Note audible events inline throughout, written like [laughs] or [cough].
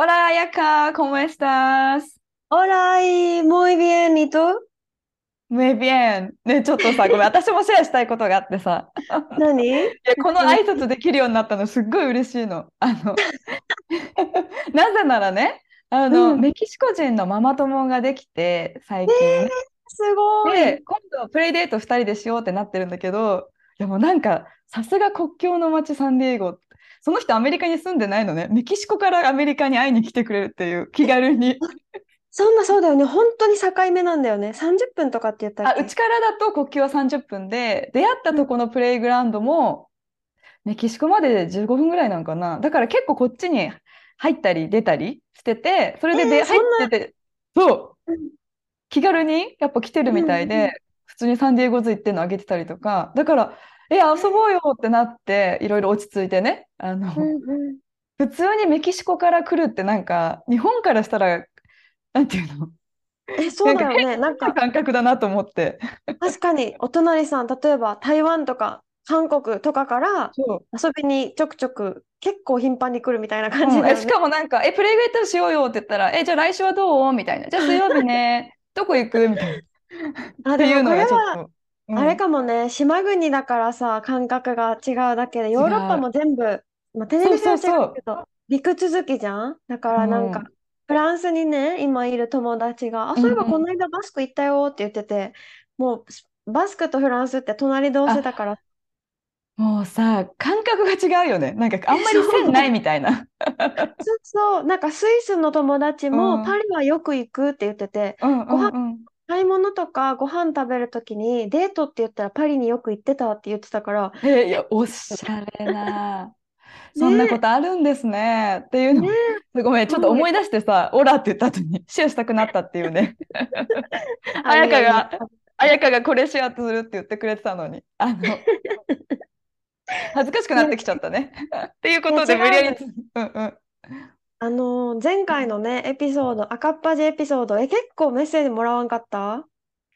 Hola, Ayaka, ¿cómo estás? Hola y muy bien ¿y tú? Muy bien. ね、ちょっとさ、ごめん、私もシェアしたいことがあってさ。何この挨拶できるようになったのすっごい嬉しいの。あのなぜならね、あの、うんメキシコ人のママ友ができて、最近ね。すごいで、今度プレイデート2人でしようってなってるんだけど、でもなんか、さすが国境の街サンディエゴ。その人アメリカに住んでないのね。メキシコからアメリカに会いに来てくれるっていう気軽に。[laughs] そんなそうだよね。本当に境目なんだよね。30分とかって言ったあ、っけ？うちからだと国境は30分で、出会ったとこのプレイグラウンドも、メキシコまで15分ぐらいなんかな。だから結構こっちに入ったり出たりしてて、それでで、えー入ってて、そう。うん、気軽にやっぱ来てるみたいうんうんで、普通にサンディエゴズ行ってんのあげてたりとか、だから、え、遊ぼうよってなって、いろいろ落ち着いてね、あの、うんうん普通にメキシコから来るってなんか、日本からしたら、なんていうの、えそうだよねなんか感覚だなと思って。確かにお隣さん例えば台湾とか韓国とかから遊びにちょくちょく結構頻繁に来るみたいな感じうんだよね。えしかもなんか、え、プレイベートしようよって言ったら、え、じゃあ来週はどう？みたいな。じゃあ水曜日ね、[laughs] どこ行く？みたいな。あ、っていうのでもこれはがちょっと。うん。あれかもね、島国だからさ、感覚が違うだけで、ヨーロッパも全部、まあ、テネリフェはそうそう違う。けど、陸続きじゃん？だからなんかうん、フランスにね、今いる友達が、あ、そういえばうんうん。この間バスク行ったよって言ってて、もうバスクとフランスって隣同士だから、もうさ、感覚が違うよね。なんかあんまり線ないみたいな。[laughs] そうそう、なんかスイスの友達うん。もパリはよく行くって言ってて、うんご飯うん。うん。買い物とかご飯食べるときにデートって言ったらパリによく行ってたって言ってたから、えいや、おしゃれな。[laughs] そんなことあるんですね。っていうのねを、ごめん、ちょっと思い出してさ、オラって言った後にシェアしたくなったっていうね。[laughs] あ彩香 [laughs] が、彩香がこれシェアするって言ってくれてたのに、あの、恥ずかしくなってきちゃったね。っていうことで、無理やりつ、うんうん。あのー前回のね、エピソード、赤っ端エピソード、え、結構メッセージもらわんかった？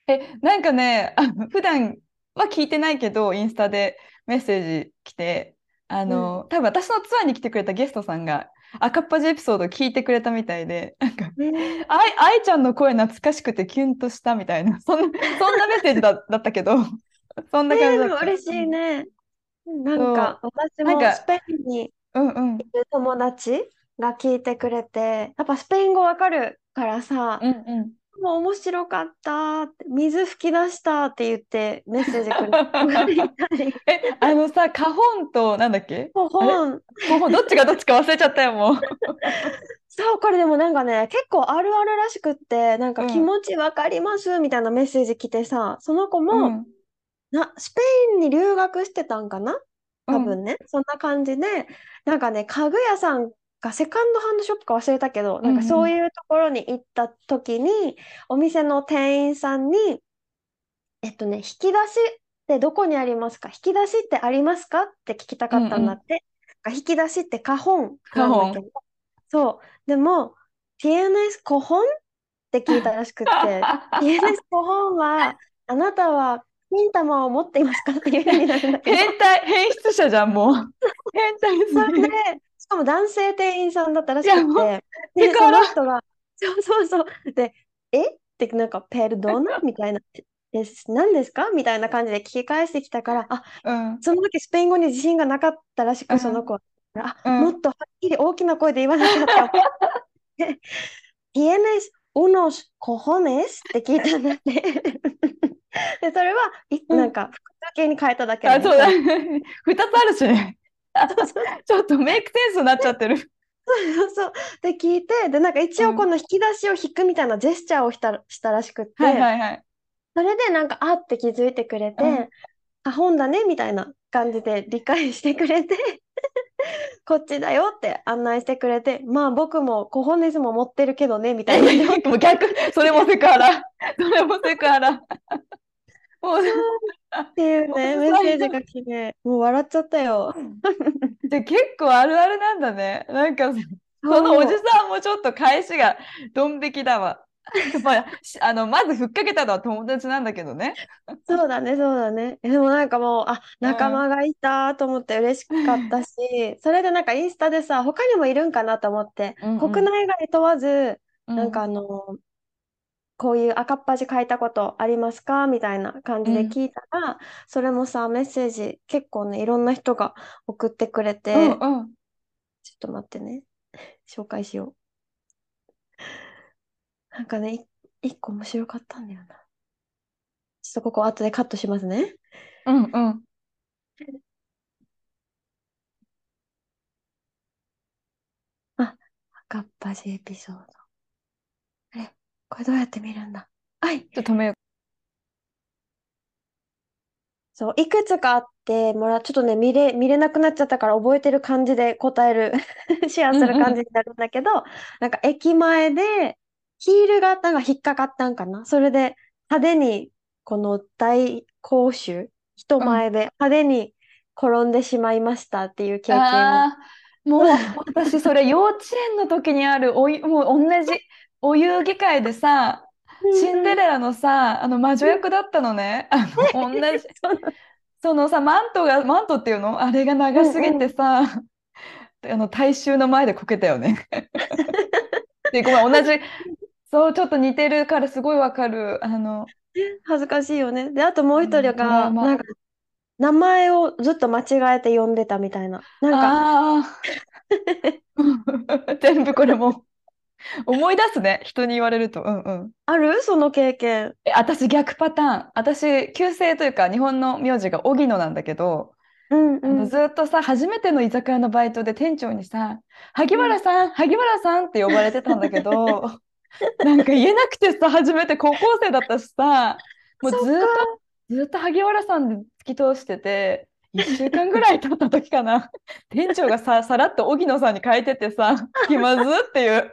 え、なんかね、あの普段は聞いてないけど、インスタでメッセージ来て、あの、多分私のツアーに来てくれたゲストさんが、赤っ端エピソード聞いてくれたみたいで、なんか、ねあい、あいちゃんの声懐かしくてキュンとしたみたいな、そんな、そんなメッセージだ、[laughs] だったけど、そんなえーで感じだ嬉しいね。なんか、私なんかもスペインにいうんうん。る友達？が聞いてくれて、やっぱスペイン語わかるからさ、うんうん。もう面白かった水吹き出したって言ってメッセージくれた [laughs] え、あのさ、カホンと、なんだっけ？もう本、カホン、どっちがどっちか忘れちゃったよ、もう。[laughs] そう、これでもなんかね、結構あるあるらしくって、なんかうん。気持ちわかりますみたいなメッセージ来てさ、その子うも、ん。な、スペインに留学してたんかな？多うん。分ね、そんな感じで、なんかね、家具屋さんがセカンドハンドショップか忘れたけど、なんかそういうところに行った時に、お店の店員さんに、えっとね、引き出しってどこにありますか？引き出しってありますか？って聞きたかったんだって。引き出しってカホンなんだけど、そう。でも、tienes cojón? って聞いたらしくって、[laughs] tienes cojón は、あなたは金玉を持っていますか？っていう意味なんだけど、変態、変質者じゃん、もう。変態すそれでしかも男性店員さんだったらしくて、で、その人が、そうそうそう、で、え？ってなんか、ペルドナみたいな、です、何ですか？みたいな感じで聞き返してきたから、あ、うん。その時スペイン語に自信がなかったらしく、うん。その子は、あ、うん。もっとはっきり大きな声で言わなきゃって思って、¿Tienes unos cojones? って聞いたんだって。で、それは、いうん。なんか、複数形に変えただけあ、で、そうだ。[laughs] 二つあるしね。[laughs] ちょっとメイクセンスになっちゃってる。そうそう。で、聞いて、で、なんか一応この引き出しを引くみたいなジェスチャーをした、したらしくって、はいはいはい。それでなんか、あって気づいてくれて、うんあ、本だねみたいな感じで理解してくれて [laughs] こっちだよって案内してくれて、まあ僕もコホネスも持ってるけどねみたいな。[laughs] 逆、それもセクハラ。それもセクハラ。もう、っていうね、メッセージが来て、もう笑っちゃったよ。で結構あるあるなんだね。なんか、そのおじさんもちょっと返しがドン引きだわ。まあ、しあのまずふっかけたのは友達なんだけどね。そうだね、そうだね。えでもなんかもう、あ、仲間がいたと思って嬉しかったし、それでなんかインスタでさ、他にもいるんかなと思って、うんうん国内外問わず、うなんかあの、こういう赤っ端書いたことありますか？みたいな感じで聞いたら、それもさ、メッセージ結構ね、いろんな人が送ってくれて、うんうん。ちょっと待ってね。紹介しよう。なんかね、い一個面白かったんだよな。ちょっとここ後でカットしますね。うんうん。赤っ端エピソード。これどうやって見るんだ？はい。ちょっと止めよそう、いくつかあって、もら、ちょっとね、見れ、見れなくなっちゃったから覚えてる感じで答える、[laughs] シェアする感じになるんだけど、なんか駅前でヒールがなんか引っかかったんかなそれで派手にこの大公衆、人前で派手に転んでしまいましたっていう経う。験を。ああ、もう私それ幼稚園の時にあるおゆ、もう同じお遊戯会でさ、シンデレラのさ、あの魔女役だったのね。あの同じ。そのさ、マントが、マントっていうの？あれが長すぎてさ、あの大衆の前でこけたよね。[laughs] で、ごめん、同じ、そう、ちょっと似てるからすごいわかる。あの、恥ずかしいよね。で、あともう一人うんトラが、ウマなんか、名前をずっと間違えて呼んでたみたいな。なんか、ああ、[laughs] 全部これも [laughs] 思い出すね、人に言われると。うんうん。ある？その経験。え、私逆パターン。私、旧姓というか、日本の名字が荻野なんだけど、うんうん。ずっとさ、初めての居酒屋のバイトで店長にさ、萩原さん、萩原さんって呼ばれてたんだけど、[laughs] なんか言えなくてさ、初めて高校生だったしさ、もうずっと、ずっと萩原さんで突き通してて、1週間ぐらい経った時かな、店長がさ、さらっと荻野さんに変えててさ、気まずっていう、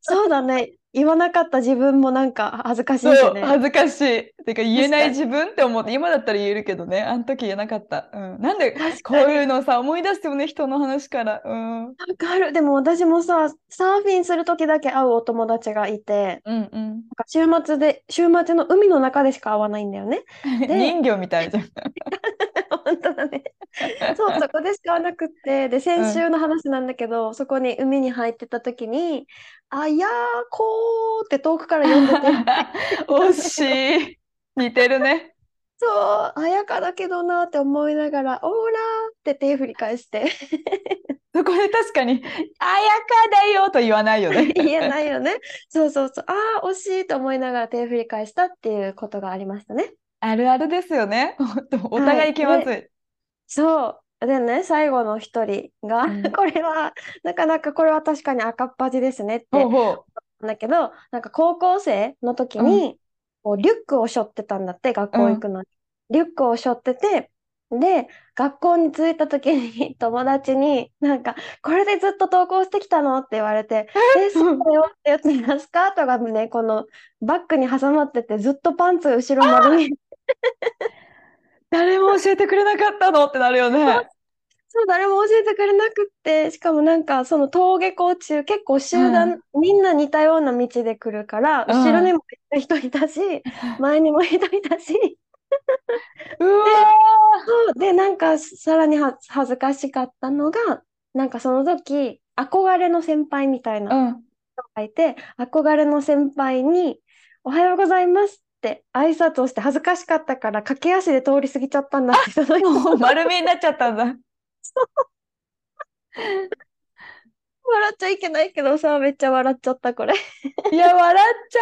そうだね。言わなかった自分もなんか恥ずかしいそう、しね。恥ずかしい。てか言えない自分って思って、今だったら言えるけどね、あの時言えなかった。うん。なんで確こう。いうのさ、思い出すよね、人の話から。うん。わかる。でも私もさ、サーフィンする時だけ会うお友達がいて、うんうん。なんか週末で、週末の海の中でしか会わないんだよね。[laughs] で人魚みたいじゃん。本当だね。そう、[laughs] そこでしかなくって、で、先週の話なんだけど、そこに海に入ってた時に、あやーこーって遠くから呼んでて、[laughs] 惜しい。似てるね。そう、あやかだけどなって思いながら、オーラーって手振り返して、[laughs] そこで確かに、あやかだよと言わないよね。言えないよね。そうそうそう、ああ、惜しいと思いながら手振り返したっていうことがありましたね。あるあるですよね。[laughs] お互い気まずい。そう。でね、最後の一人が、うん [laughs] これは、なかなかこれは確かに赤っ端ですねってほうほだけど、なんか高校生の時に、こうリュックを背負ってたんだって、学校行くのに。リュックを背負ってて、で、学校に着いた時に [laughs] 友達に、なんか、これでずっと登校してきたの？って言われて、え、そうだよってやつにスカートがね、このバッグに挟まってて、ずっとパンツ後ろ丸見え。[laughs] 誰も教えてくれなかったの？ってなるよね。そう、誰も教えてくれなくって、しかもなんか、その登下校中、結構集団、みんな似たような道で来るから、うん。後ろにも人いたし、[laughs] 前にも人いたし、うわそうで、なんか、さらには恥ずかしかったのが、なんかその時、憧れの先輩みたいー。なうん。人がいて、憧れの先輩に、おはようございますって挨拶をして恥ずかしかったから、駆け足で通り過ぎちゃったんだって、その人もう丸見えになっちゃったんだ。笑っちゃいけないけどさ、めっちゃ笑っちゃった、これ。いや、笑っちゃ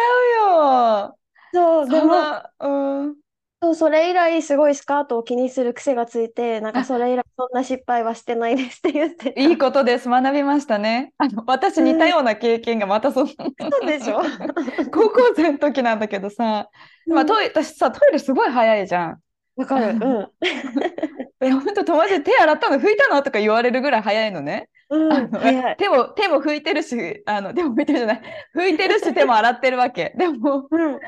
うよ。そう、でそも、の、うん。そう、それ以来すごいスカートを気にする癖がついて、なんかあそれ以来そんな失敗はしてないですって言ってた。いいことです。学びましたね。あの、私似たような経験がまたその、そうでしょ [laughs] 高校生の時なんだけどさ、まあ、トイレ、私さ、トイレすごい早いじゃん。わかる。うん。[laughs] え、本当友達で手洗ったの拭いたのとか言われるぐらい早いのね。うん。手も手も拭いてるし、あの手も拭いてるじゃない、拭いてるし手も洗ってるわけ。でも、うん。あ、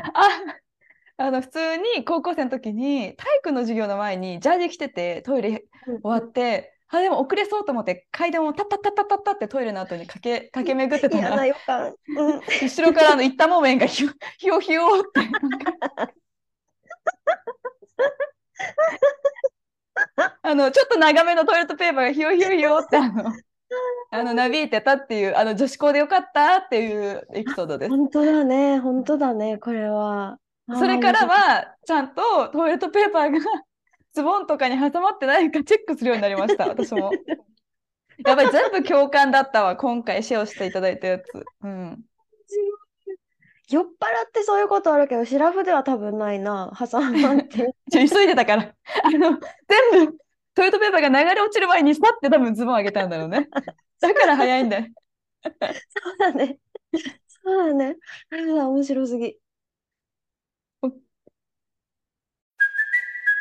あの普通に高校生の時に体育の授業の前にジャージ着ててトイレ終わって、あでも遅れそうと思って階段をタッタッタッタッタってトイレの後に駆け駆け巡ってたら。うん。後ろからあの行ったもめんがひよひよひよってあのちょっと長めのトイレットペーパーがひよひよひよってあのあのなびいてたっていうあの女子校でよかったっていうエピソードです。本当だね。本当だね。これは。それからはちゃんとトイレットペーパーが [laughs] ズボンとかに挟まってないか [laughs] チェックするようになりました私も。[laughs] やっぱり全部共感だったわ今回シェアしていただいたやつ。うん、酔っ払ってそういうことあるけど、シラフでは多分ないな。挟まって。急いでたからあの全部トイレットペーパーが流れ落ちる前にさって多分ズボン上げたんだろうね。だから早いんだよ。そうだね。そうだね。あら、面白すぎ。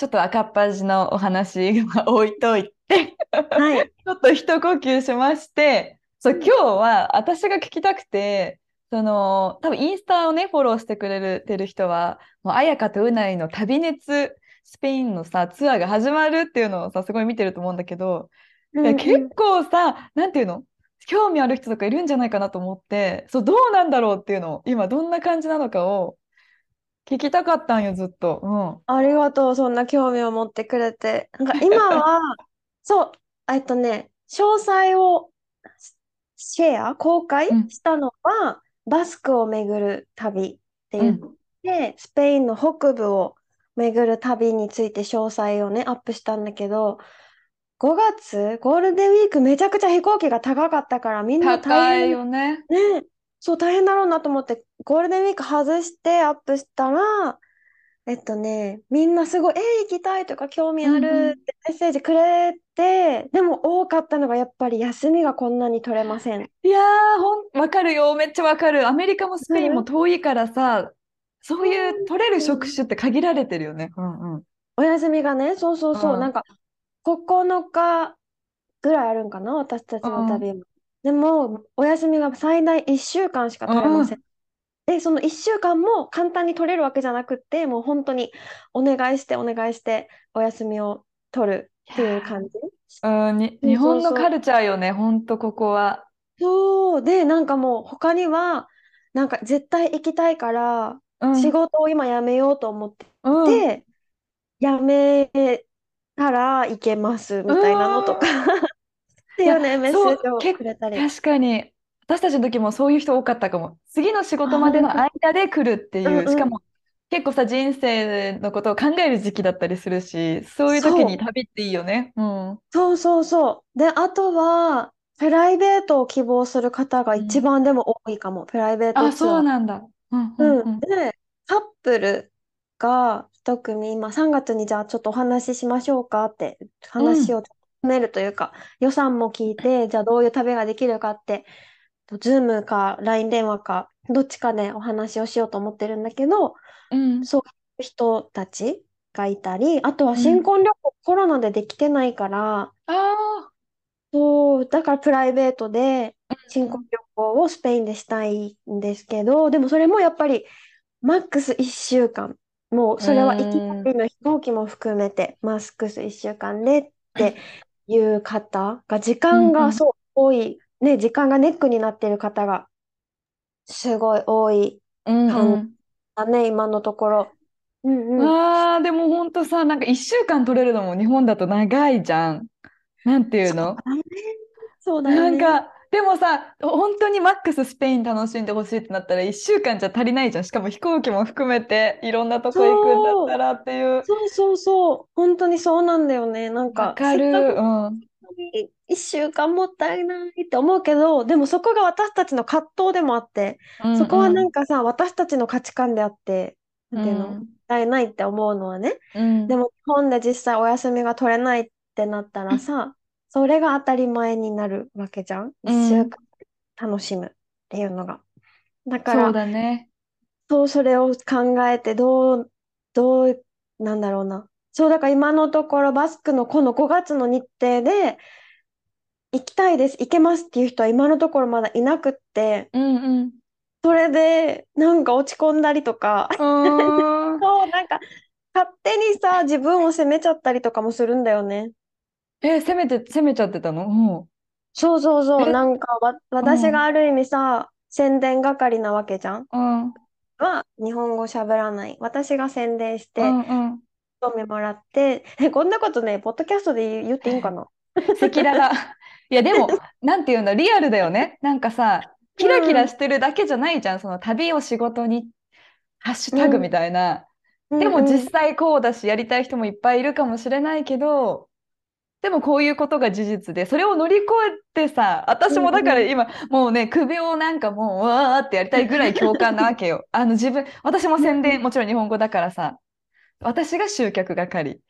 ちょっと赤っ端のお話は置いといてはい。[laughs] ちょっと一呼吸しまして、そう、今日は私が聞きたくて、その、多分インスタをね、フォローしてくれてる人は、もう、綾香とうないの旅熱、スペインのさ、ツアーが始まるっていうのをさ、すごい見てると思うんだけど、いや結構さ、なんていうの？興味ある人とかいるんじゃないかなと思って、そう、どうなんだろうっていうのを、今どんな感じなのかを聞きたかったんよ、ずっと。ありがとう、そんな興味を持ってくれて。なんか今は、[laughs] そう、えっとね、詳細をシェア、公開うんしたのは、バスクを巡る旅ってうん。言って、スペインの北部を巡る旅について詳細をね、アップしたんだけど、5月、ゴールデンウィークめちゃくちゃ飛行機が高かったから、みんな高いよね。ね、そう大変だろうなと思って、ゴールデンウィーク外してアップしたら、えっとね、みんなすごい、えー、行きたいとか興味あうんうんるってメッセージくれて、でも多かったのがやっぱり休みがこんなに取れません。いやー、ほん、わかるよ。めっちゃわかる。アメリカもスペインも遠いからさ、そういう取れる職種って限られてるよね。うんうん。お休みがね、そうそうそう、うんなんか9日ぐらいあるんかな、私たちの旅も。でも、お休みが最大1週間しか取れません。で、その1週間も簡単に取れるわけじゃなくって、もう本当にお願いしてお願いしてお休みを取るっていう感じ。うん、に、日本のカルチャーよね、ほんとここは。そう。で、なんかもう他には、なんか絶対行きたいから、うん、仕事を今辞めようと思ってうん、て、辞めたら行けますみたいなのとか、いうね、メッセージをくれたり。確かに、私たちの時もそういう人多かったかも。次の仕事までの間で来るっていう、うんうんしかも結構さ、人生のことを考える時期だったりするし、そういう時に旅っていいよね。うん。そうそうそう。で、あとは、プライベートを希望する方が一番でも多いかも。プライベートあ。そうなんだ。うんううん。んうん。で、カップルが一組、今3月にじゃあちょっとお話ししましょうかって、話を進めるというか、予算も聞いて、じゃあどういう旅ができるかって、 Zoom か LINE 電話か、どっちかでお話をしようと思ってるんだけど、うん。そういう人たちがいたり、あとは新婚旅行、コロナでできてないから、あそう、だからプライベートであ、新婚旅行をスペインでしたいんですけど、でもそれもやっぱりマックス1週間。もうそれは行き帰りの飛行機も含めて、マックス1週間でって [laughs] いう方が、時間がそう多い、ね、時間がネックになっている方がすごい多いうんう感ん。だね、今のところ。うんうん。ああ、でもほんとさ、なんか一週間取れるのも日本だと長いじゃん。なんていうの？そうだよね。なんか、でもさ、本当にマックススペイン楽しんでほしいってなったら1週間じゃ足りないじゃん。しかも飛行機も含めていろんなとこ行くんだったらっていう。そうそうそう。本当にそうなんだよね。なんわか、かる。せっかくうん。一週間もったいないって思うけど、でもそこが私たちの葛藤でもあって、そこはなんかさ、私たちの価値観であって、なんていうの、もったいないって思うのはね。うんでも日本で実際お休みが取れないってなったらさ、それが当たり前になるわけじゃん？うん一週間楽しむっていうのが。だかそうら、だね。そう、それを考えて、どう、どう、なんだろうな。そう、だから今のところバスクのこの5月の日程で、行きたいです、行けますっていう人は今のところまだいなくって、うんうん。それでなんか落ち込んだりとか、[laughs] そう、なんか勝手にさ、自分を責めちゃったりとかもするんだよね。え、攻めて、攻めちゃってたの？うんそうそうそう、え？なんかわ、私がある意味さ、宣伝係なわけじゃん。うんは日本語喋らない。私が宣伝して、うんうん。興味もらって、え、こんなことね、ポッドキャストで言っていいんかな？[laughs] 赤裸々。いや、でも、なんていうんだ、リアルだよね。なんかさ、キラキラしてるだけじゃないじゃん。その旅を仕事に、ハッシュタグみたいな。でもうんうん実際こうだし、やりたい人もいっぱいいるかもしれないけど、でもこういうことが事実で、それを乗り越えてさ、私もだから今、もうね、首をなんかもう、うわーってやりたいぐらい共感なわけよ。[laughs] あの自分、私も宣伝、もちろん日本語だからさ、私が集客係。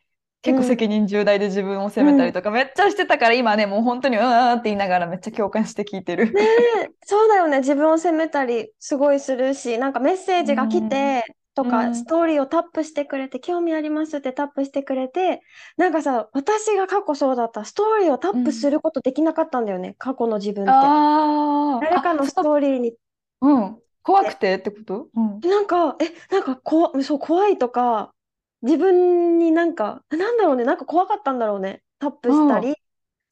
結構責任重大で自分を責めたりとかめっちゃしてたから、今ね、もう本当にうわーって言いながらめっちゃ共感して聞いてる。ねえそうだよね。自分を責めたりすごいするし、なんかメッセージが来て、とか、うんストーリーをタップしてくれて、興味ありますってタップしてくれて、なんかさ、私が過去そうだった。ストーリーをタップすることできなかったんだよね。過去の自分って。ああ、誰かのストーリーに、うん。怖くてってこと？うん。なんか、え、なんかこわ、そう、怖いとか、自分になんか、なんだろうね、なんか怖かったんだろうね。タップしたり、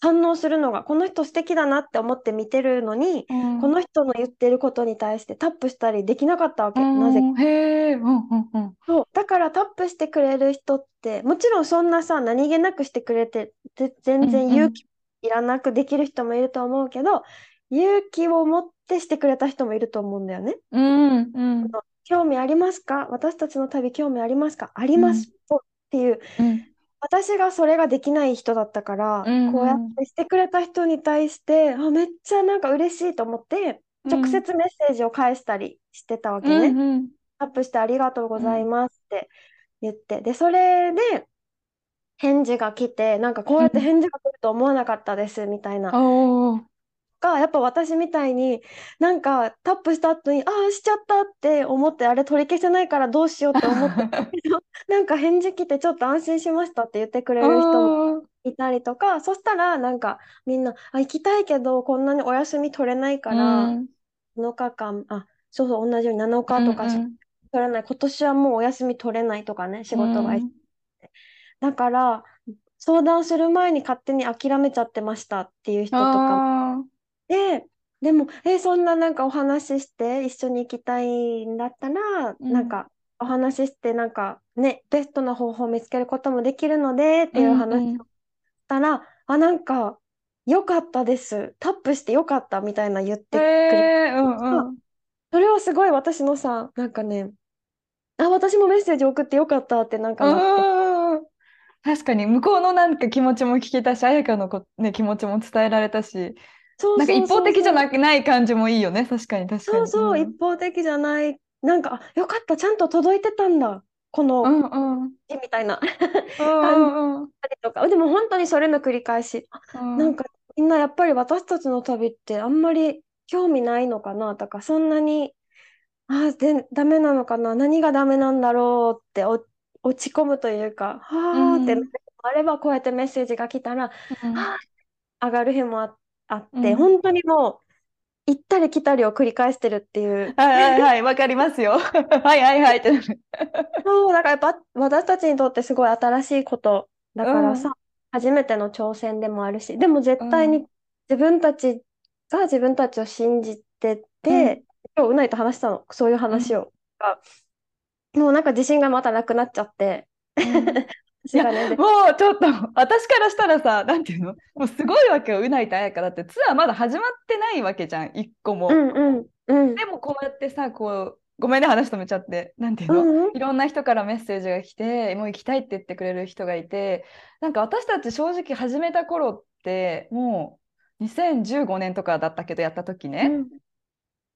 反応するのが、この人素敵だなって思って見てるのに、うんこの人の言ってることに対してタップしたりできなかったわけ。なぜか。うんへえ、うんうんうん。そう。だからタップしてくれる人って、もちろんそんなさ、何気なくしてくれて、ぜ全然うんうん勇気いらなくできる人もいると思うけど、勇気を持ってしてくれた人もいると思うんだよね。うんうん興味ありますか？私たちの旅興味ありますか？あります。っていう、うん私がそれができない人だったから、うんうん。こうやってしてくれた人に対して、あ、めっちゃなんか嬉しいと思って、直接メッセージを返したりしてたわけね。うんうん。アップしてありがとうございますって言って、で、それで返事が来て、なんかこうやって返事が来ると思わなかったですみたいな。が、やっぱ私みたいに、なんかタップした後に、ああ、しちゃったって思って、あれ取り消せないからどうしようって思ってたけど、[laughs] [laughs] なんか返事来てちょっと安心しましたって言ってくれる人もいたりとか、そしたらなんかみんな、あ、行きたいけど、こんなにお休み取れないから、うん。7日間、あ、そうそう、同じように7日とか取れない、今年はもうお休み取れないとかね、仕事が。うん。だから、相談する前に勝手に諦めちゃってましたっていう人とかもあで、でも、え、そんななんかお話しして一緒に行きたいんだったら、うんなんかお話ししてなんかね、ベストな方法を見つけることもできるのでってーいう話をしたら、あ、なんか良かったです。タップして良かったみたいな言ってくれうんうん。それはすごい私のさ、なんかね、あ、私もメッセージ送ってよかったってなんかなって。うん確かに向こうのなんか気持ちも聞けたし、彩香のこ、ね、気持ちも伝えられたし、そうなんか一方的じゃい。なくない感じもいいよね。確かに確かに。そうそう、ん一方的じゃない。なんか、あ、よかった、ちゃんと届いてたんだ。この、うんうん。みたいな。うんうんとか。でも本当にそれの繰り返し。あうん。なんかみんなやっぱり私たちの旅ってあんまり興味ないのかなとか、そんなに、あ、で、ダメなのかな何がダメなんだろうってお落ち込むというか、はーってうんあればこうやってメッセージが来たら、うん上がる日もあ、あって、うん。本当にもう行ったり来たりを繰り返してるっていう。はいはいはい、わかりますよ。[laughs] はいはいはい。って。そう、だからやっぱ私たちにとってすごい新しいこと。だからさ、うん。初めての挑戦でもあるし、でも絶対に自分たちが自分たちを信じてて、今日うないと話したの、そういう話を。がもうなんか自信がまたなくなっちゃって、私がね。でもうちょっと私からしたらさなんていうの？もうすごいわけよ。うないと彩香だって。ツアーまだ始まってないわけじゃん。一個も。うんうんうん。でもこうやってさこうごめんね話止めちゃって。なんていうの、うんうん。いろんな人からメッセージが来てもう行きたいって言ってくれる人がいて。なんか私たち正直始めた頃ってもう2015年とかだったけどやった時ね、うん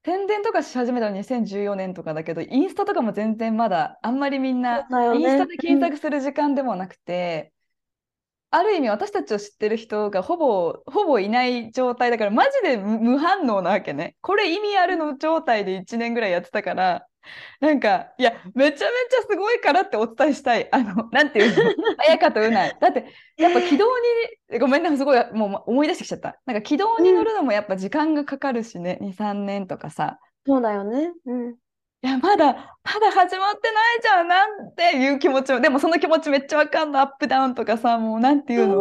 宣伝とかし始めたの2014年とかだけどインスタとかも全然まだあんまりみんなインスタで検索する時間でもなくて、ある意味私たちを知ってる人がほぼほぼいない状態だからマジで無無反応なわけね。これ意味あるの状態で1年ぐらいやってたから [laughs] なんかいやめちゃめちゃすごいからってお伝えしたい。あの [laughs] なんていうの？綾香とうない。[laughs] だってやっぱ軌道にごめんねすごいもう思い出してきちゃった。なんか軌道に乗るのもやっぱ時間がかかるしね。23年とかさ。そうだよね。うん。いや、まだ、まだ始まってないじゃん、なんていう気持ちも、でもその気持ちめっちゃわかんの、アップダウンとかさ、もうなんていうの？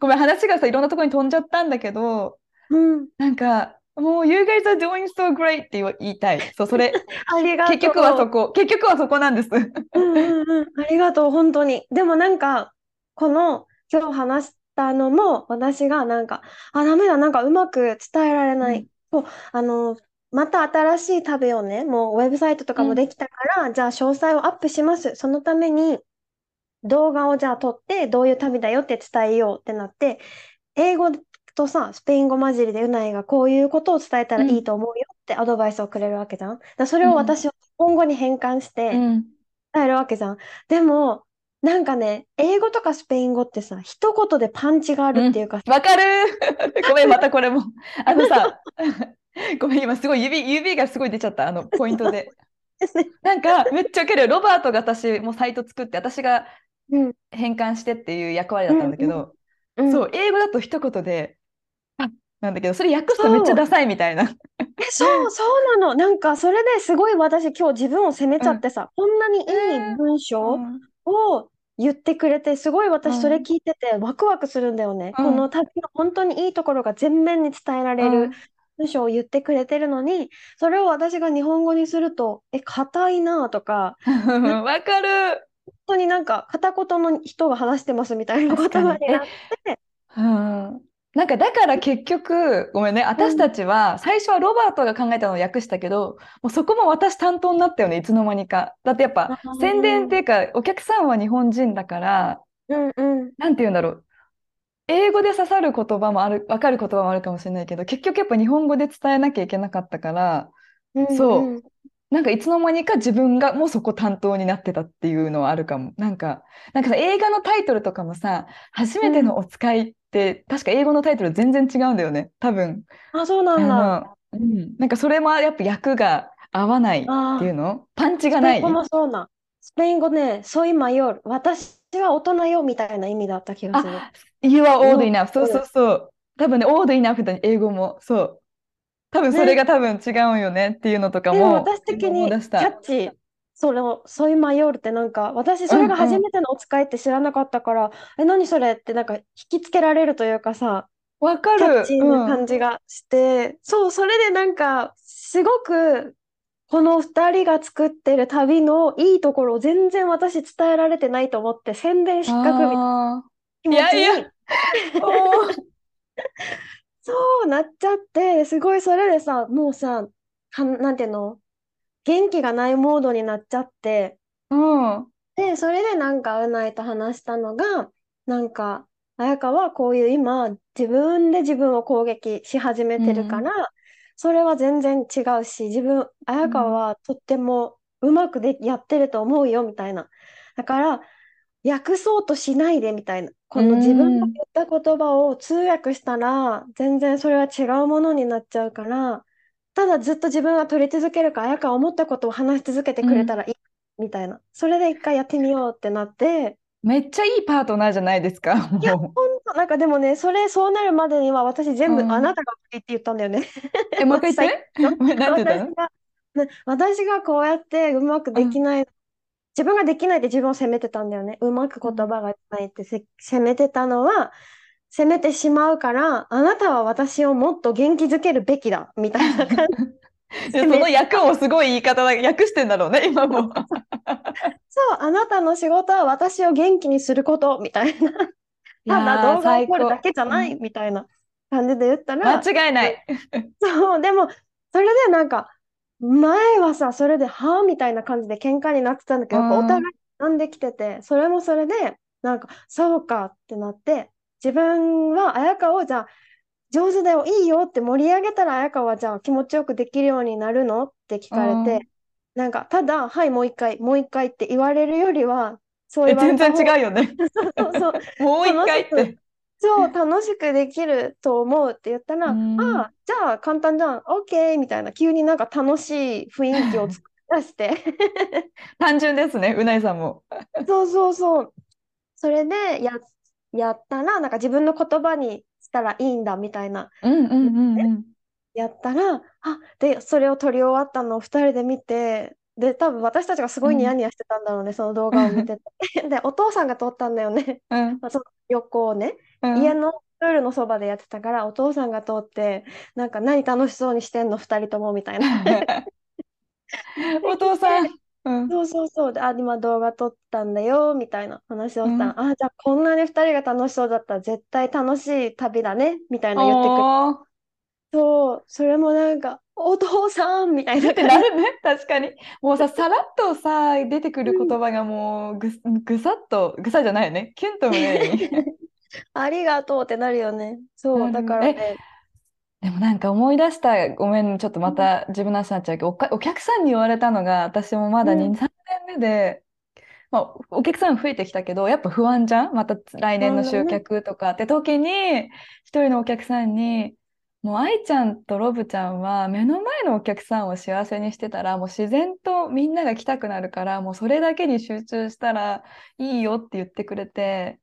ごめん、話がさ、いろんなところに飛んじゃったんだけど、うん。なんか、もう、You guys are doing so great って言いたい。そう、それ、[laughs] ありがとう。結局はそこ、結局はそこなんです。うんうんうん。ありがとう、本当に。でもなんか、この、今日話したのも、私がなんか、あ、ダメだ、なんかうまく伝えられない。こう、あの、また新しい旅をね、もうウェブサイトとかもできたから、じゃあ詳細をアップします。そのために、動画をじゃあ撮って、どういう旅だよって伝えようってなって、英語とさ、スペイン語混じりでうないがこういうことを伝えたらいいと思うよってアドバイスをくれるわけじゃん。だそれを私は日本語に変換して、うん。伝えるわけじゃん。でも、なんかね、英語とかスペイン語ってさ、一言でパンチがあるっていうか、わかる [laughs] ごめん、またこれも。あのさ、[laughs] ごめん、今すごい指、指がすごい出ちゃった、あの、ポイントで。なんか、めっちゃウケる。ロバートが私、もうサイト作って、私がうん変換してっていう役割だったんだけど、うんそう、英語だと一言で、あなんだけど、それ訳すとめっちゃダサいみたいな。え、そう、そうなの。なんか、それですごい私今日自分を責めちゃってさ、こんなにいい文章を言ってくれて、すごい私それ聞いててワクワクするんだよね。うんこの旅の本当にいいところが全面に伝えられる文章を言ってくれてるのに、それを私が日本語にすると、え、硬いなとか、う [laughs] んわかる。本当になんか片言の人が話してますみたいな言葉になって、うんなんかだから結局、ごめんね、私たちは最初はロバートが考えたのを訳したけど、もうそこも私担当になったよね、いつの間にか。だってやっぱ宣伝っていうか、お客さんは日本人だから、うんうん。なんて言うんだろう。英語で刺さる言葉もある、わかる言葉もあるかもしれないけど、結局やっぱ日本語で伝えなきゃいけなかったから、うんそうんなんかいつの間にか自分がもうそこ担当になってたっていうのはあるかも。なんか、なんかさ、映画のタイトルとかもさ、初めてのお使いって、確か英語のタイトル全然違うんだよね。多分。あ、そうなんだ。うん。なんかそれもやっぱ役が合わないっていうの？パンチがない？スペイン語もそうな。スペイン語ね、ソイマヨル。私は大人よみたいな意味だった気がする。You are old うん enough. そうそうそう。多分ね、old enough だ英語も。そう。多分それが多分違うんよねっていうのとかでもも私的にキ思い出した。ャッチ、それを、ソイマヨルってなんか、私それが初めてのお使いって知らなかったから、え、何それってなんか引きつけられるというかさ、わかキャッる。チーな感じがして、そう、それでなんか、すごく、この二人が作ってる旅のいいところを全然私伝えられてないと思って、宣伝失格みたいなあ気持ちいやいにー [laughs] おーそうなっちゃって、すごいそれでさ、もうさ、はなんていうの？元気がないモードになっちゃって、うん。で、それでなんか、うないと話したのが、なんか、彩香はこういう今、自分で自分を攻撃し始めてるから、それは全然違うし、自分、彩香はとってもうまくでやってると思うよ、みたいな。だから、訳そうとしないで、みたいな。この自分が言った言葉を通訳したら、全然それは違うものになっちゃうから、ただずっと自分が取り続けるか、彩香は思ったことを話し続けてくれたらいい、みたいな。それで一回やってみようってなって、めっちゃいいパートナーじゃないですか。いや、もほんと、なんかでもね、それ、そうなるまでには私全部、うんあなたがいいって言ったんだよね。う。え、もう一回言って。[laughs] なんて言ったの？私が、ね私がこうやってうまくできない、自分ができないって自分を責めてたんだよね。うまく言葉がないってせ責めてたのは、責めてしまうから、あなたは私をもっと元気づけるべきだ、みたいな感じで [laughs] その役もすごい言い方だ、訳してんだろうね、今も。[laughs] そう、あなたの仕事は私を元気にすることみたいな。ただ動画を撮るだけじゃないみたいな感じで言ったら、間違いない。そう、でも、それでなんか、前はさ、それで、はあみたいな感じで喧嘩になってたんだけど、やっぱお互い学んできてて、それもそれで、なんか、そうかってなって、自分は綾香をじゃあ、上手だよ、いいよって盛り上げたら綾香はじゃあ気持ちよくできるようになるのって聞かれうんて、なんか、ただ、はい、もう一回、もう一回って言われるよりは、そうえ、言われ全た方然違うよね。[laughs] そうそう、[laughs] もう一回って。そう、楽しくできると思うって言ったら、うんああ、じゃあ簡単じゃん、OK みたいな、急になんか楽しい雰囲気を作り出して、[laughs] 単純ですね、うないさんも。[laughs] そうそうそう。それでや、やったら、なんか自分の言葉にしたらいいんだみたいな、うんうんうんうん。やったら、あ、で、それを撮り終わったのを二人で見て、で、多分私たちがすごいニヤニヤしてたんだろうね、その動画を見てて。[laughs] で、お父さんが撮ったんだよね、うん [laughs] その横をね。うん家のプールのそばでやってたから、お父さんが通って、なんか何楽しそうにしてんの、二人ともみたいな。[laughs] お父さん。うんそうそうそう。で、あ、今動画撮ったんだよ、みたいな話をしたら、うんあ、じゃあこんなに二人が楽しそうだったら絶対楽しい旅だね、みたいな言ってくれおーそう、それもなんか、お父さんみたいなって。なるね、確かに。もうさ、さらっとさ、出てくる言葉がもうぐ、ぐさっと、ぐさじゃないよね。キュンと胸に。[laughs] ありがとうってなるよね。そう、だからね。でもなんか思い出した、ごめん、ちょっとまた自分の話になっちゃうけど、おか、お客さんに言われたのが、私もまだうん2、3年目で、まあ、お客さん増えてきたけど、やっぱ不安じゃん？また来年の集客とかって時に、一人のお客さんに、もう愛ちゃんとロブちゃんは目の前のお客さんを幸せにしてたら、もう自然とみんなが来たくなるから、もうそれだけに集中したらいいよって言ってくれて、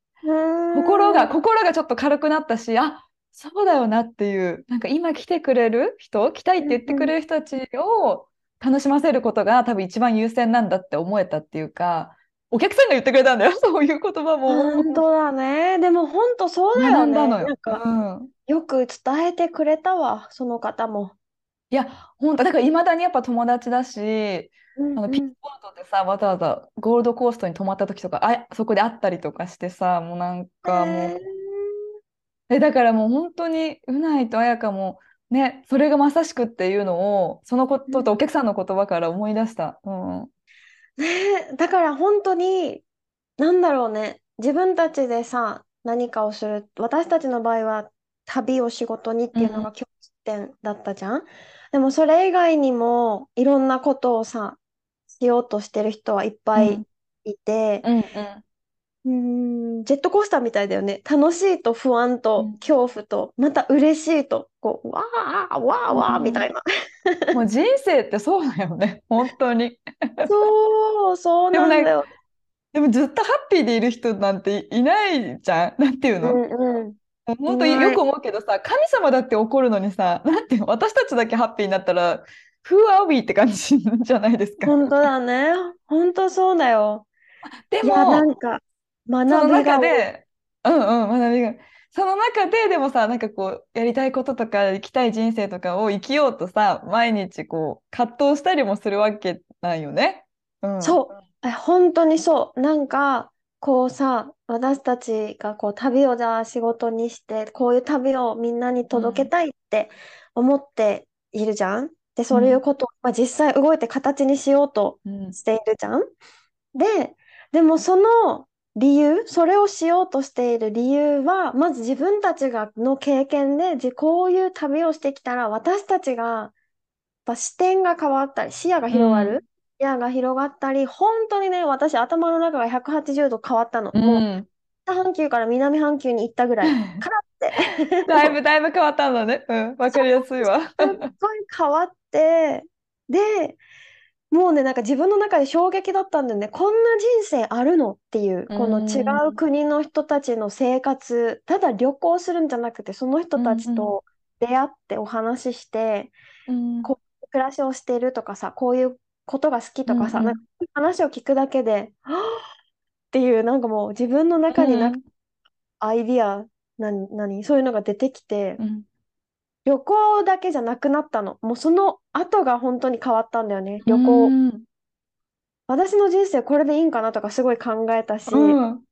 心が、心がちょっと軽くなったし、あ、そうだよなっていう、なんか今来てくれる人、来たいって言ってくれる人たちを楽しませることが多分一番優先なんだって思えたっていうか、お客さんが言ってくれたんだよ、[laughs] そういう言葉も。本当だね。でも本当そうだよね。よ。なんか、うん。よく伝えてくれたわ、その方も。いや、本当だからいまだにやっぱ友達だし、うんうんあのピンポイントでさ、わざわざゴールドコーストに泊まった時とか、あ、そこで会ったりとかしてさ、もうなんかもう、へえ、だからもう本当に、うないと彩香も、ね、それがまさしくっていうのを、そのこととお客さんの言葉から思い出した。うん。ーねえ [laughs] だから本当に、なんだろうね。自分たちでさ、何かをする。私たちの場合は、旅を仕事にっていうのが共通点だったじゃん？でもそれ以外にも、いろんなことをさ、しようとしてる人はいっぱいうんいて、うんうん。うーん、ジェットコースターみたいだよね。楽しいと不安とうん恐怖と、また嬉しいと、こう、わー、わーわーみたいな。もう人生ってそうだよね。[laughs] 本当に。そう、そうでもなんだよ。でもずっとハッピーでいる人なんていないじゃん。なんていううのんうん。本当いないによく思うけどさ、神様だって怒るのにさ、なんていうの？私たちだけハッピーになったら、Who are we? って感じじゃないですか。本当だね。本当そうだよ。でいや、なも、んか、学びが多い。中で、うんうん、学びが。その中で、でもさ、なんかこう、やりたいこととか、生きたい人生とかを生きようとさ、毎日こう、葛藤したりもするわけなんよね。うん。そう。え、本当にそう。なんか、こうさ、私たちがこう旅をじゃあ仕事にして、こういう旅をみんなに届けたいって思っているじゃん。で、そういうことを、まあ、実際動いて形にしようとうん。しているじゃん。で、でもその理由、それをしようとしている理由は、まず自分たちがの経験で、じこういう旅をしてきたら、私たちが、やっぱ視点が変わったり、視野が広がる、視野が広がったり、本当にね、私頭の中が180度変わったの。うもう、ん。北半球から南半球に行ったぐらい、[laughs] カラって。だいぶだいぶ変わったんだね。うん。わかりやすいわ。すっごい変わって、で、もうね、なんか自分の中で衝撃だったんだよね。こんな人生あるのっていう、この違うう国の人たちの生活、ただ旅行するんじゃなくて、その人たちと出会ってお話しして、うん。こういう暮らしをしているとかさ、こういうことが好きとかさ、なんか話を聞くだけで、はぁっていう、なんかもう自分の中になくアイディア、なに、なに、そういうのが出てきて、うん旅行だけじゃなくなったの。もうその後が本当に変わったんだよね。旅行。うん私の人生これでいいんかなとかすごい考えたし、うん。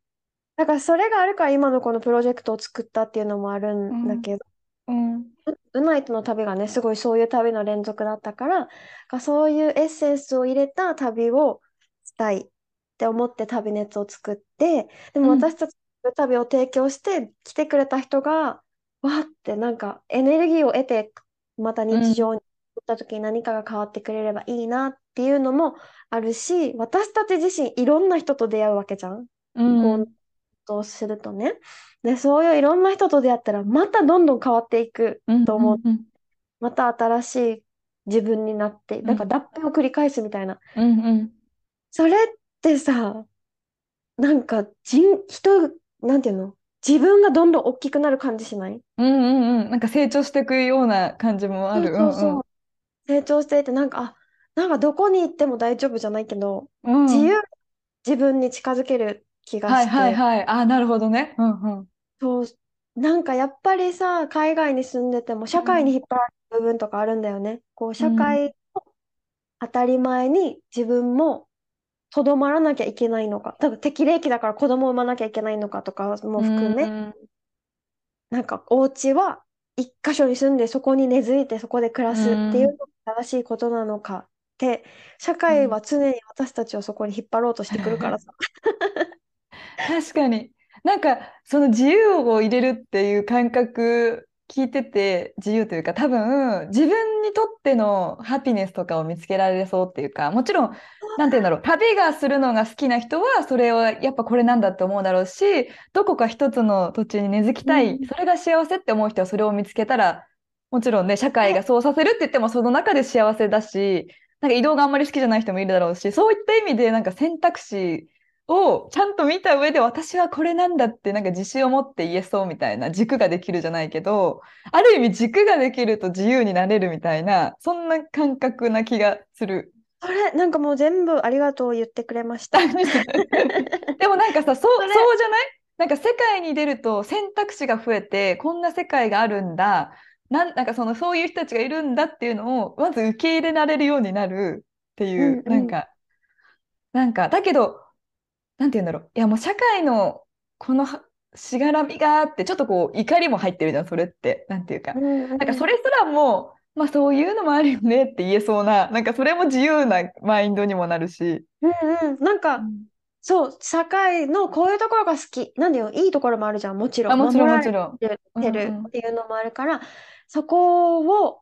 だからそれがあるから今のこのプロジェクトを作ったっていうのもあるんだけど、うん。ウナイトの旅がね、すごいそういう旅の連続だったから、がそういうエッセンスを入れた旅をしたいって思って旅熱を作って、でもうん。私たちの旅を提供して来てくれた人が、わーってなんかエネルギーを得て、また日常に行った時に何かが変わってくれればいいなっていうのもあるし、私たち自身いろんな人と出会うわけじゃん。うんこうとするとね。で、そういういろんな人と出会ったら、またどんどん変わっていくうんと思う。うんまた新しい自分になって、なんか脱皮を繰り返すみたいな。うんうんそれってさ、なんか人、人、なんていうの？自分がどんどん大きくなる感じしない？うんうんうんなんか成長していくような感じもある。そうそうそう。成長していて、なんか、あ、なんかどこに行っても大丈夫じゃないけど、うんうん自由、自分に近づける気がはいして。はいはい。あ、なるほどね。うんうん。そう、なんかやっぱりさ、海外に住んでても社会に引っ張られる部分とかあるんだよね。こう、社会の当たり前に自分もとどまらなきゃいけないのか。多分適齢期だから子供を産まなきゃいけないのかとかも含め、うんなんかお家は一箇所に住んでそこに根付いてそこで暮らすっていうのが正しいことなのかって、社会は常に私たちをそこに引っ張ろうとしてくるからさ。[laughs] 確かに。なんか、その自由を入れるっていう感覚聞いてて、自由というか、多分、自分にとってのハピネスとかを見つけられそうっていうか、もちろん、なんて言うんだろう、旅がするのが好きな人は、それをやっぱこれなんだって思うだろうし、どこか一つの土地に根付きたい、うん。それが幸せって思う人はそれを見つけたら、もちろんね、社会がそうさせるって言っても、その中で幸せだし、なんか移動があんまり好きじゃない人もいるだろうし、そういった意味で、なんか選択肢をちゃんと見た上で私はこれなんだってなんか自信を持って言えそうみたいな軸ができるじゃないけどある意味軸ができると自由になれるみたいなそんな感覚な気がする。それ、なんかもう全部ありがとう言ってくれました。[laughs] でもなんかさそうそうじゃない？なんか世界に出ると選択肢が増えてこんな世界があるんだ。なんなんかそのそういう人たちがいるんだっていうのをまず受け入れられるようになるっていう、うんうん。なんかなんかだけどなんて言うんだろういやもう社会のこのはしがらみがあってちょっとこう怒りも入ってるじゃんそれってなんていうか、うんなんかそれすらもまあそういうのもあるよねって言えそうな [laughs] なんかそれも自由なマインドにもなるし。うんうん。なんか、そう、社会のこういうところが好き。なんだよ、いいところもあるじゃん、もちろん。あもちろんもちろん。てうんるうんっていうのもあるから、そこを、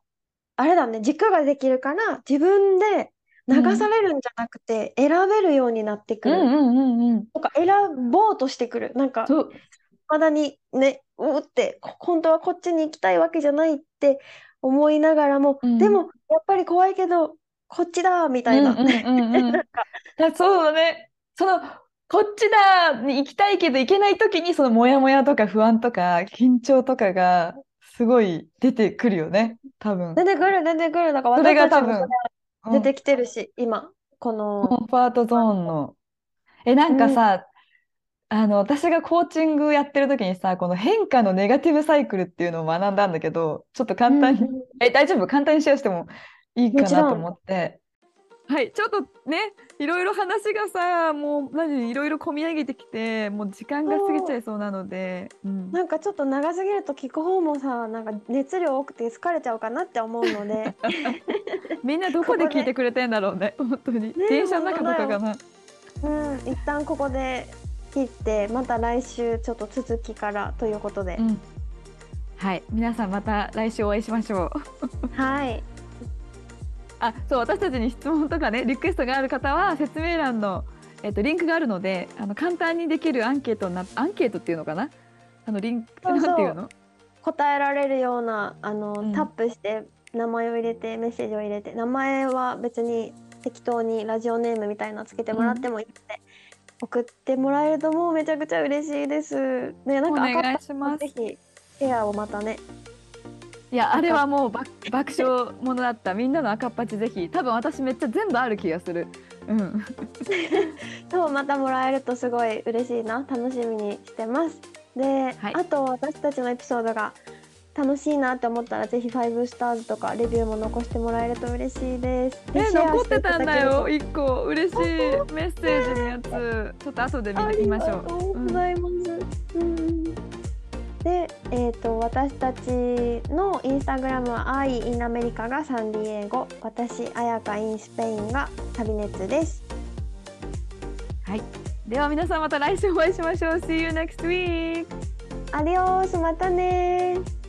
あれだね、軸ができるから、自分で流されるんじゃなくて、選べるようになってくる。うんうんうんうん。とか、選ぼうとしてくる。なんか、まだにね、うーって、こ本当はこっちに行きたいわけじゃないって思いながらも、うんでも、やっぱり怖いけど、こっちだ、みたいな。そうだね。そのこっちだに行きたいけど行けない時にそのモヤモヤとか不安とか緊張とかがすごい出てくるよね。多分。出てくる、出てくる。だからそれが多私たちも分それ出てきてるし、今、こコの、ンファートゾーンの。え、なんかさ、あの私がコーチングやってる時にさ、この変化のネガティブサイクルっていうのを学んだんだけど、ちょっと簡単に、うんうんえ、大丈夫？簡単にシェアしてもいいかなと思って。はい、ちょっとね、いろいろ話がさ、もう何、いろいろ込み上げてきて、もう時間が過ぎちゃいそうなので、うん、なんかちょっと長すぎると聞く方もさ、なんか熱量多くて疲れちゃうかなって思うので、[laughs] みんなどこで聞いてくれてんだろうね、[laughs] 本当に。電車の中とかかな。うん、一旦ここで切って、また来週ちょっと続きからということでう、ん。はい、皆さんまた来週お会いしましょう。[laughs] はい、あ、そう、私たちに質問とかね、リクエストがある方は説明欄の、えっと、リンクがあるので、あの簡単にできるアンケートにな、アンケートっていうのかな？あのリンク、なんていうの？答えられるような、あの、うんタップして名前を入れて、メッセージを入れて、名前は別に適当にラジオネームみたいなのつけてもらってもいいので、送ってもらえるともうめちゃくちゃ嬉しいです。ね、なんかお願いしますぜひシェアをまたね。いや、あれはもう爆爆笑ものだった。みんなの赤っ端ぜひ。多分私めっちゃ全部ある気がする。うん。[laughs] そうまたもらえるとすごい嬉しいな。楽しみにしてます。で、はい。あと私たちのエピソードが楽しいなって思ったらぜひ5スターズとかレビューも残してもらえると嬉しいです。でえ残ってたんだよ。一個。嬉しい。メッセージのやつ。ちょっと後で見ましょありがとううございます。うん。で、えー、と私たちのインスタグラムは「 Ai in America」がサンディエゴ私あやか in Spain が旅熱です。はい。では皆さんまた来週お会いしましょう。See you next week Adiós またねー